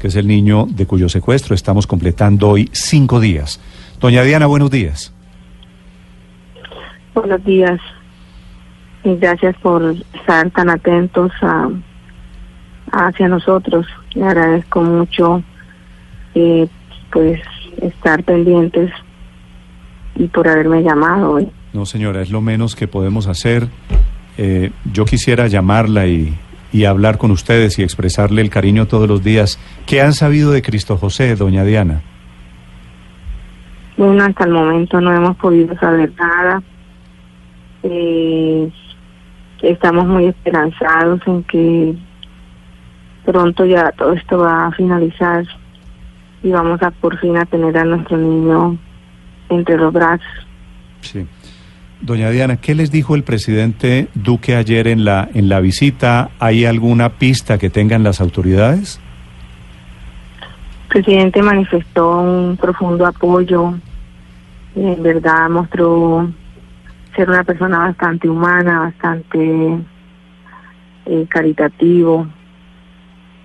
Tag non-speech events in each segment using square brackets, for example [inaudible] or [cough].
que es el niño de cuyo secuestro estamos completando hoy cinco días. Doña Diana, buenos días. Buenos días. Y gracias por estar tan atentos a, hacia nosotros. Le agradezco mucho eh, pues estar pendientes y por haberme llamado hoy. No, señora, es lo menos que podemos hacer. Eh, yo quisiera llamarla y, y hablar con ustedes y expresarle el cariño todos los días. ¿Qué han sabido de Cristo José, doña Diana? Bueno, hasta el momento no hemos podido saber nada. Eh, estamos muy esperanzados en que pronto ya todo esto va a finalizar y vamos a por fin a tener a nuestro niño entre los brazos. Sí. Doña Diana, ¿qué les dijo el presidente Duque ayer en la en la visita? ¿Hay alguna pista que tengan las autoridades? El presidente manifestó un profundo apoyo. En verdad mostró ser una persona bastante humana, bastante eh, caritativo.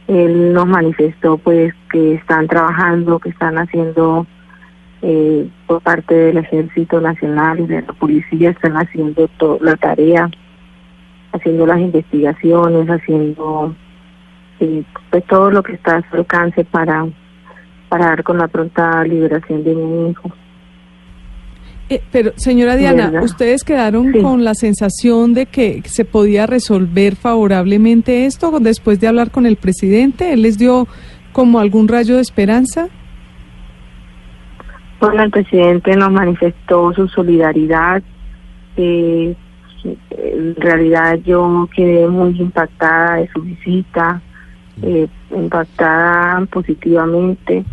Él nos manifestó pues que están trabajando, que están haciendo eh, por parte del Ejército Nacional y de la Policía, están haciendo toda la tarea, haciendo las investigaciones, haciendo eh, pues todo lo que está a su alcance para, para dar con la pronta liberación de mi hijo. Eh, pero, señora Diana, ¿ustedes quedaron con la sensación de que se podía resolver favorablemente esto después de hablar con el presidente? ¿Él les dio como algún rayo de esperanza? Bueno, el presidente nos manifestó su solidaridad. Eh, en realidad yo quedé muy impactada de su visita, eh, impactada positivamente.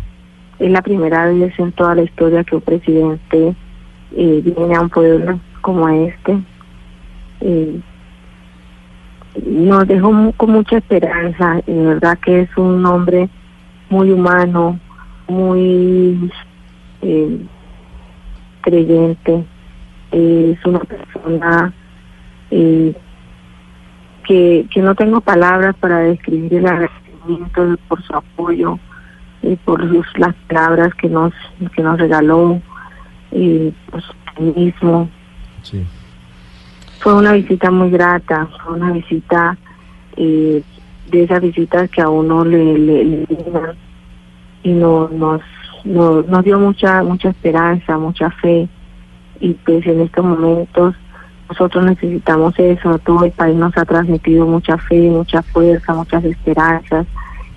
Es la primera vez en toda la historia que un presidente eh, viene a un pueblo como este. Eh, nos dejó con mucha esperanza, de verdad que es un hombre muy humano, muy eh, creyente, es una persona eh, que, que no tengo palabras para describir el agradecimiento por su apoyo, y por sus, las palabras que nos, que nos regaló y pues mismo. Fue una visita muy grata, fue una visita eh, de esas visitas que a uno le, le, y no, nos, nos, nos dio mucha mucha esperanza, mucha fe. Y pues en estos momentos nosotros necesitamos eso, todo el país nos ha transmitido mucha fe, mucha fuerza, muchas esperanzas.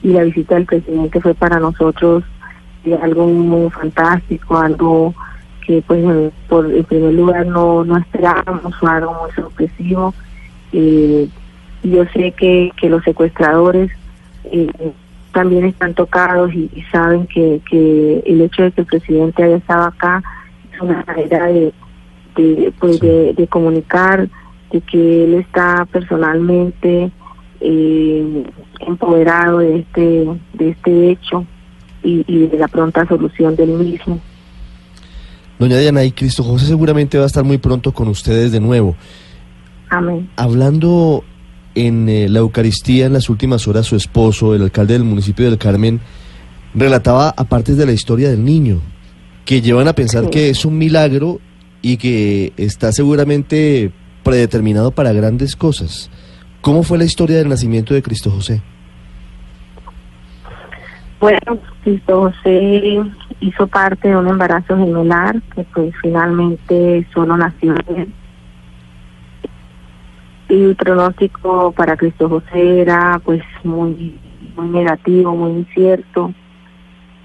Y la visita del presidente fue para nosotros algo muy fantástico, algo que pues por en primer lugar no, no esperábamos, fue algo muy sorpresivo. Eh, yo sé que, que los secuestradores eh, también están tocados y, saben que, que el hecho de que el presidente haya estado acá es una manera de, de, pues de, comunicar, de que él está personalmente eh, empoderado de este, de este hecho y, y de la pronta solución del mismo. Doña Diana, y Cristo José seguramente va a estar muy pronto con ustedes de nuevo. Amén. Hablando en eh, la Eucaristía en las últimas horas, su esposo, el alcalde del municipio del Carmen, relataba aparte de la historia del niño, que llevan a pensar que es un milagro y que está seguramente predeterminado para grandes cosas. ¿Cómo fue la historia del nacimiento de Cristo José? Bueno, Cristo José hizo parte de un embarazo gemelar que pues finalmente solo nació bien. Y el pronóstico para Cristo José era pues muy, muy negativo, muy incierto.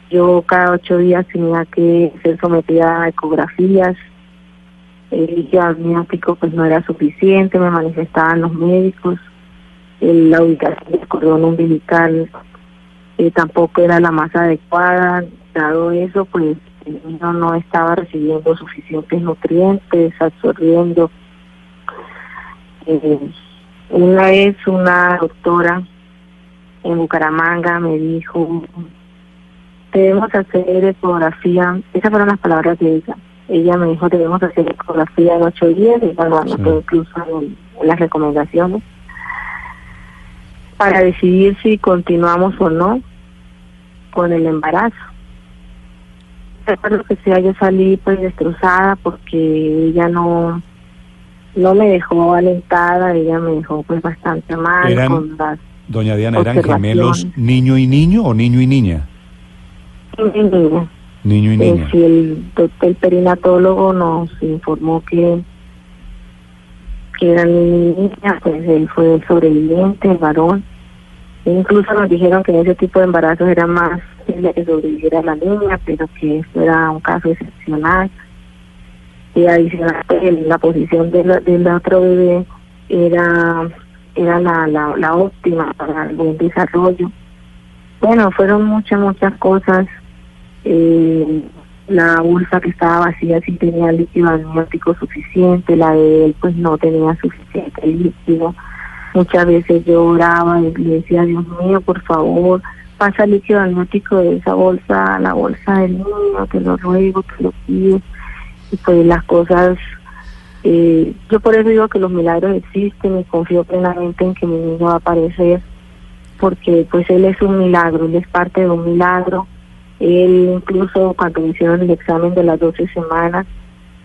Yo cada ocho días tenía que ser sometida a ecografías. El diagnóstico pues no era suficiente, me manifestaban los médicos. La ubicación del cordón umbilical eh, tampoco era la más adecuada, dado eso, pues el niño no estaba recibiendo suficientes nutrientes, absorbiendo. Eh, una vez una doctora en Bucaramanga me dijo, debemos hacer ecografía, esas fueron las palabras de ella, ella me dijo debemos hacer ecografía en ocho días, evaluando incluso en, las recomendaciones, para decidir si continuamos o no con el embarazo. Recuerdo que sea, yo salí pues destrozada porque ella no no me dejó alentada, ella me dejó pues bastante mal. con doña Diana, ¿eran gemelos niño y niño o niño y niña? Niño y niña. Niño y niña. Eh, el, el perinatólogo nos informó que que eran niñas, pues él fue el sobreviviente, el varón. E incluso nos dijeron que en ese tipo de embarazos era más que sobreviviera la niña, pero que esto era un caso excepcional. Y adicional, la posición de del otro bebé era era la, la, la óptima para el buen desarrollo. Bueno, fueron muchas, muchas cosas. Eh, la bolsa que estaba vacía sí tenía líquido amniótico suficiente, la de él pues no tenía suficiente líquido. Muchas veces yo oraba y le decía, Dios mío, por favor, pasa líquido amniótico de esa bolsa a la bolsa del niño, te lo ruego, te lo pido. Pues las cosas, eh, yo por eso digo que los milagros existen y confío plenamente en que mi niño va a aparecer, porque pues él es un milagro, él es parte de un milagro. Él incluso cuando hicieron el examen de las 12 semanas,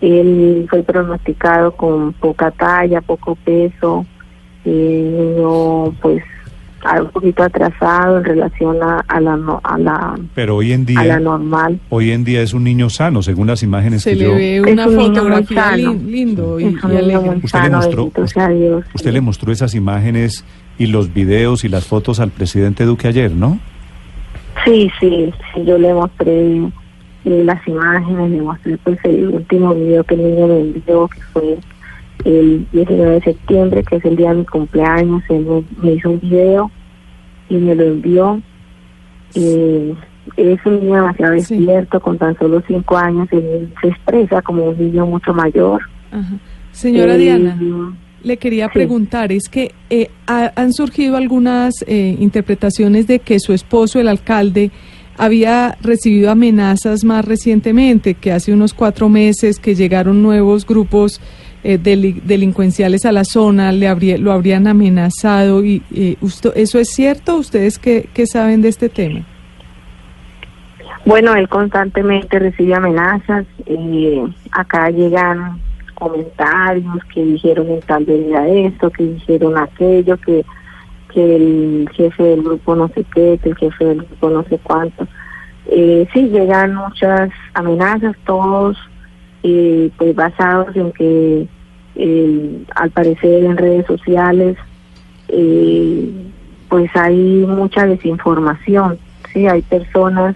él fue pronosticado con poca talla, poco peso, eh, niño pues un poquito atrasado en relación a, la a la pero hoy en día a la normal. hoy en día es un niño sano según las imágenes que le ve una fotografía lindo y, usted le mostró usted le mostró esas imágenes y los videos y las fotos al presidente Duque ayer no Sí, sí, sí, yo le mostré eh, las imágenes, le mostré pues el último video que el niño me envió, que fue el 19 de septiembre, que es el día de mi cumpleaños, él me, hizo un video y me lo envió. Eh, es un niño demasiado despierto, con tan solo cinco años, él se expresa como un niño mucho mayor. Señora eh, Diana le quería preguntar es que eh, han surgido algunas eh, interpretaciones de que su esposo, el alcalde, había recibido amenazas más recientemente, que hace unos cuatro meses que llegaron nuevos grupos eh, delincuenciales a la zona, le habría, lo habrían amenazado. y ¿Eso es cierto? ¿Ustedes qué, qué saben de este tema? Bueno, él constantemente recibe amenazas. acá llegan comentarios que dijeron en tal medida esto, que dijeron aquello, que, que el jefe del grupo no sé qué, que el jefe del grupo no sé cuánto. Eh, sí, llegan muchas amenazas, todos eh, pues basados en que eh, al parecer en redes sociales eh, pues hay mucha desinformación, sí, hay personas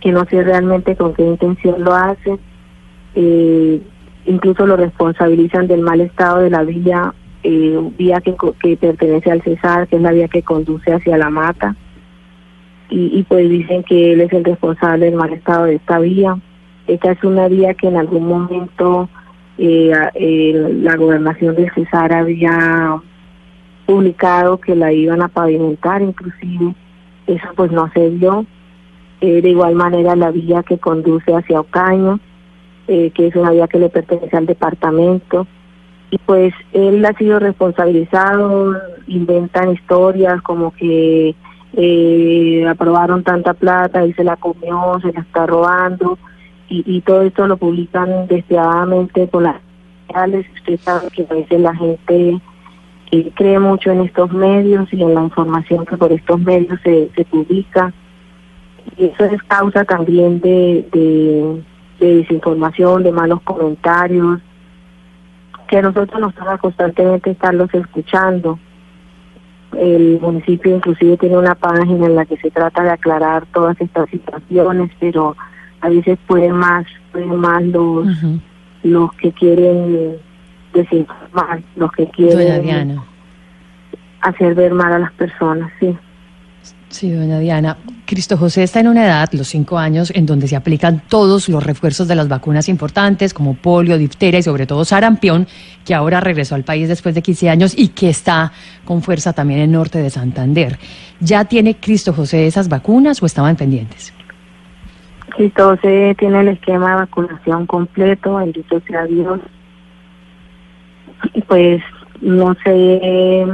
que no sé realmente con qué intención lo hacen, eh, incluso lo responsabilizan del mal estado de la vía, eh, vía que, que pertenece al Cesar, que es la vía que conduce hacia la mata, y, y pues dicen que él es el responsable del mal estado de esta vía. Esta es una vía que en algún momento eh, eh, la gobernación del Cesar había publicado que la iban a pavimentar, inclusive eso pues no se dio. Eh, de igual manera la vía que conduce hacia Ocaño, eh, que es una vía que le pertenece al departamento. Y pues él ha sido responsabilizado, inventan historias como que eh, aprobaron tanta plata, y se la comió, se la está robando, y, todo esto lo publican despiadadamente por las redes Usted sabe que a veces la gente eh, cree mucho en estos medios y en la información que por estos medios se, se publica. Y eso es causa también de, de de desinformación, de malos comentarios, que a nosotros nos toca constantemente estarlos escuchando. El municipio inclusive tiene una página en la que se trata de aclarar todas estas situaciones, pero a veces pueden más, pueden más los, los que quieren desinformar, los que quieren hacer ver mal a las personas, sí. Sí, doña Diana. Cristo José está en una edad, los cinco años, en donde se aplican todos los refuerzos de las vacunas importantes, como polio, difteria y sobre todo sarampión, que ahora regresó al país después de 15 años y que está con fuerza también en norte de Santander. ¿Ya tiene Cristo José esas vacunas o estaban pendientes? Cristo José tiene el esquema de vacunación completo, bendito sea Dios. Y pues no sé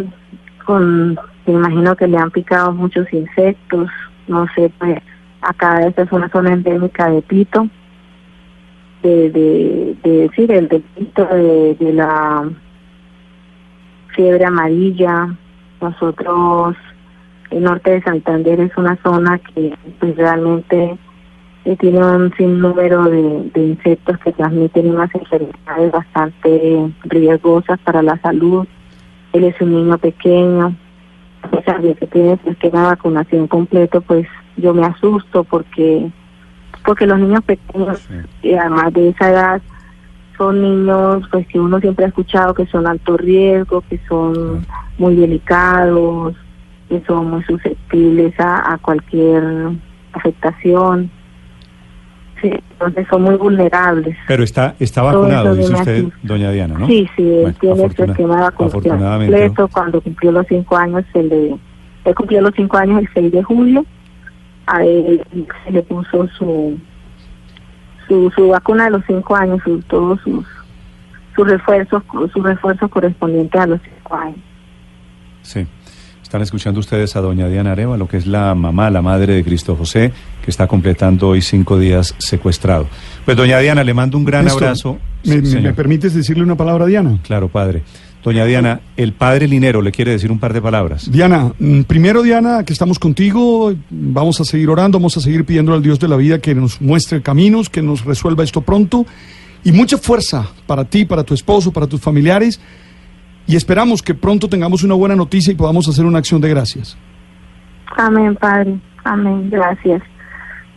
con me imagino que le han picado muchos insectos, no sé, pues Acá esta es una zona endémica de pito, de, de, de decir, el del pito de, de la fiebre amarilla. Nosotros, el norte de Santander es una zona que pues, realmente eh, tiene un sinnúmero de, de insectos que transmiten unas enfermedades bastante riesgosas para la salud. Él es un niño pequeño, a pesar de que tiene pues, que una vacunación completo, pues yo me asusto porque porque los niños pequeños, y además de esa edad, son niños pues que uno siempre ha escuchado que son alto riesgo, que son muy delicados, que son muy susceptibles a, cualquier afectación. Sí, entonces son muy vulnerables. Pero está está vacunado, dice usted, doña Diana, ¿no? Sí, sí, él tiene su esquema de vacunación completo. Cuando cumplió los cinco años, se le, él cumplió los cinco años el 6 de julio, a él se le puso su su, su vacuna de los cinco años, su, todos sus, sus refuerzos, sus refuerzos correspondientes a los cinco años. Sí. Están escuchando ustedes a doña Diana Areva, lo que es la mamá, la madre de Cristo José, que está completando hoy cinco días secuestrado. Pues doña Diana, le mando un gran abrazo. ¿Me, me, permites decirle una palabra a Diana? Claro, padre. Doña Diana, el padre Linero le quiere decir un par de palabras. Diana, mm, primero Diana, que estamos contigo, vamos a seguir orando, vamos a seguir pidiendo al Dios de la vida que nos muestre caminos, que nos resuelva esto pronto y mucha fuerza para ti, para tu esposo, para tus familiares y esperamos que pronto tengamos una buena noticia y podamos hacer una acción de gracias. Amén, Padre, amén, gracias.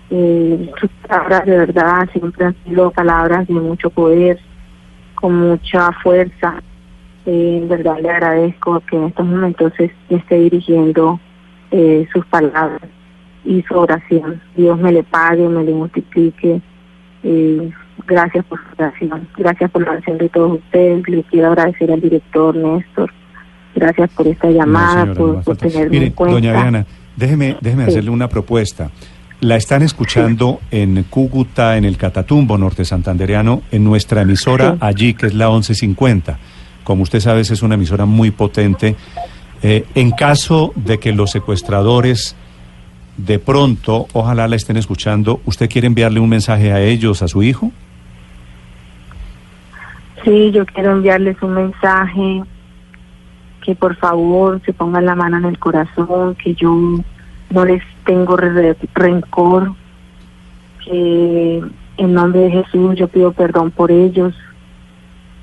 Eh, sus palabras de verdad siempre han sido palabras de mucho poder, con mucha fuerza eh, en verdad le agradezco que en estos momentos esté dirigiendo eh, sus palabras y su oración. Dios me le pague, me le multiplique. Eh, gracias por su oración. Gracias por la oración de todos ustedes. Le quiero agradecer al director Néstor. Gracias por esta llamada, por, tenerme en cuenta. Doña Diana, déjeme, déjeme hacerle una propuesta. La están escuchando en Cúcuta, en el Catatumbo norte santandereano, en nuestra emisora allí, que es la 1150 como usted sabe, es una emisora muy potente. Eh, en caso de que los secuestradores de pronto, ojalá la estén escuchando, ¿usted quiere enviarle un mensaje a ellos, a su hijo? Sí, yo quiero enviarles un mensaje que por favor se pongan la mano en el corazón, que yo no les tengo rencor, que en nombre de Jesús yo pido perdón por ellos,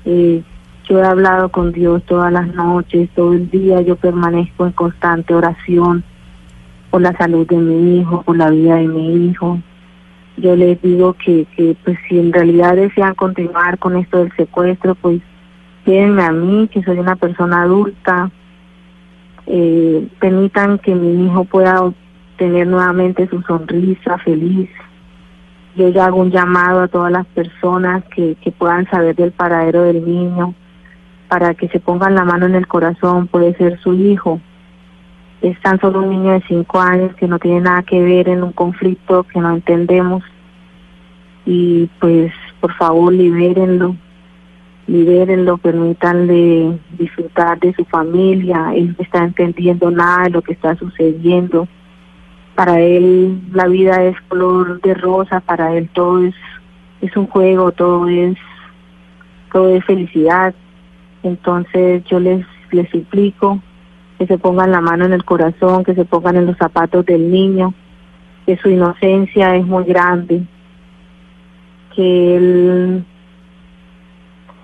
eh, yo he hablado con Dios todas las noches, todo el día, yo permanezco en constante oración por la salud de mi hijo, por la vida de mi hijo. Yo les digo que, que pues si en realidad desean continuar con esto del secuestro, pues quédenme a mí, que soy una persona adulta, eh, permitan que mi hijo pueda tener nuevamente su sonrisa feliz. Yo ya hago un llamado a todas las personas que, que puedan saber del paradero del niño, para que se pongan la mano en el corazón, puede ser su hijo. Es tan solo un niño de cinco años que no tiene nada que ver en un conflicto que no entendemos. Y pues, por favor, libérenlo, libérenlo, permítanle disfrutar de su familia. Él no está entendiendo nada de lo que está sucediendo. Para él la vida es color de rosa, para él todo es, es un juego, todo es, todo es felicidad entonces yo les, les suplico que se pongan la mano en el corazón, que se pongan en los zapatos del niño, que su inocencia es muy grande, que él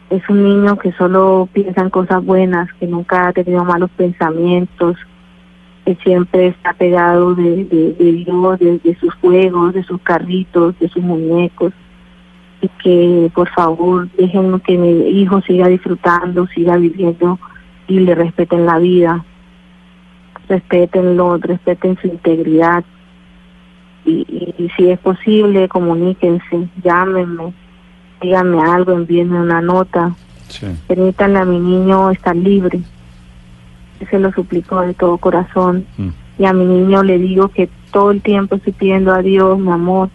es un niño que solo piensa en cosas buenas, que nunca ha tenido malos pensamientos, que siempre está pegado de, de, de Dios, de sus juegos, de sus carritos, de sus muñecos. Que por favor dejen que mi hijo siga disfrutando, siga viviendo y le respeten la vida, respetenlo, respeten su integridad. Y, si es posible comuníquense, llámenme, díganme algo, envíenme una nota, permítanle a mi niño estar libre, se lo suplico de todo corazón. Mm. y a mi niño le digo que todo el tiempo estoy pidiendo a Dios, mi amor,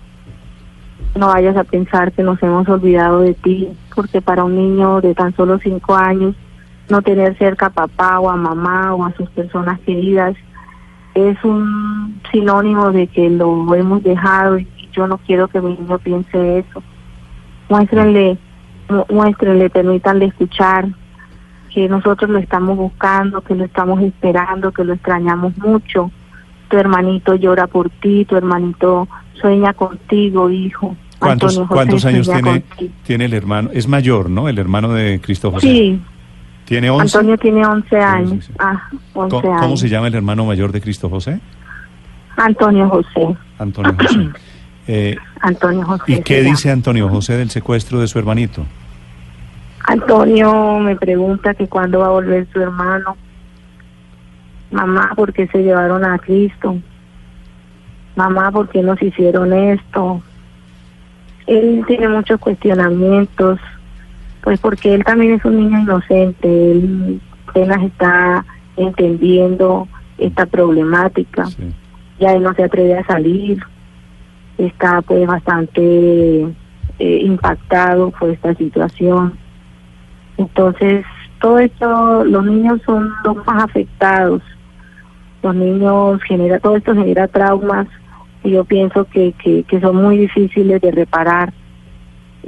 no vayas a pensar que nos hemos olvidado de ti, porque para un niño de tan solo cinco años, no tener cerca a papá o a mamá o a sus personas queridas es un sinónimo de que lo hemos dejado y yo no quiero que mi niño piense eso. Muéstrenle, muéstrenle, permítanle escuchar que nosotros lo estamos buscando, que lo estamos esperando, que lo extrañamos mucho. Tu hermanito llora por ti, tu hermanito sueña contigo, hijo. ¿Cuántos, ¿cuántos años tiene, tiene el hermano? Es mayor, ¿no? El hermano de Cristo José. Sí. ¿Tiene 11? Antonio tiene 11 años. Ah, 11 ¿Cómo, años. ¿Cómo se llama el hermano mayor de Cristo José? Antonio José. Antonio José. [clears throat] Eh, Antonio José. ¿Y qué dice Antonio José del secuestro de su hermanito? Antonio me pregunta que cuándo va a volver su hermano. Mamá, ¿por qué se llevaron a Cristo? Mamá, ¿por qué nos hicieron esto? Él tiene muchos cuestionamientos, pues porque él también es un niño inocente, él apenas está entendiendo esta problemática, Sí. ya él no se atreve a salir, está pues bastante eh, impactado por esta situación. Entonces, todo esto, los niños son los más afectados. Los niños genera, todo esto genera traumas y yo pienso que, que, que son muy difíciles de reparar.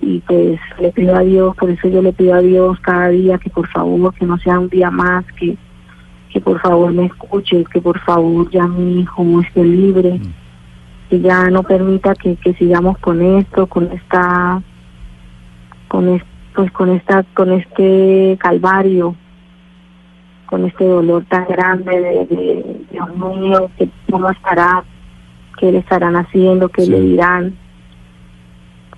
Y pues le pido a Dios, por eso yo le pido a Dios cada día que por favor, que no sea un día más, que, que por favor me escuche, que por favor ya mi hijo esté libre, que ya no permita que, que sigamos con esto, con esta, con es- pues con esta, con este calvario, con este dolor tan grande de, de Dios mío, que cómo estará, qué le estarán haciendo, qué Sí. le dirán.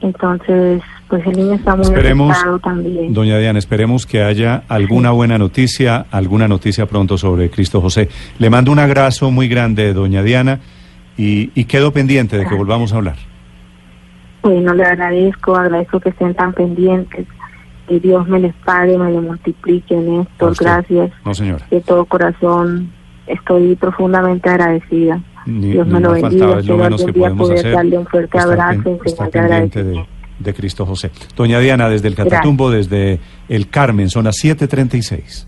Entonces, pues el niño está muy Esperemos, también. doña Diana, esperemos que haya alguna buena noticia, alguna noticia pronto sobre Cristo José. Le mando un abrazo muy grande, doña Diana, y, y quedo pendiente de que volvamos a hablar. Bueno, le agradezco, agradezco que estén tan pendientes. Que Dios me les pague, me lo multiplique, Néstor. Gracias. No, señora. De todo corazón estoy profundamente agradecida. Ni, Dios me lo bendiga. es lo menos que podemos hacer. darle un fuerte estar abrazo estar pendiente de, de Cristo José. Doña Diana, desde el Gracias. Catatumbo, desde el Carmen, son las 7.36.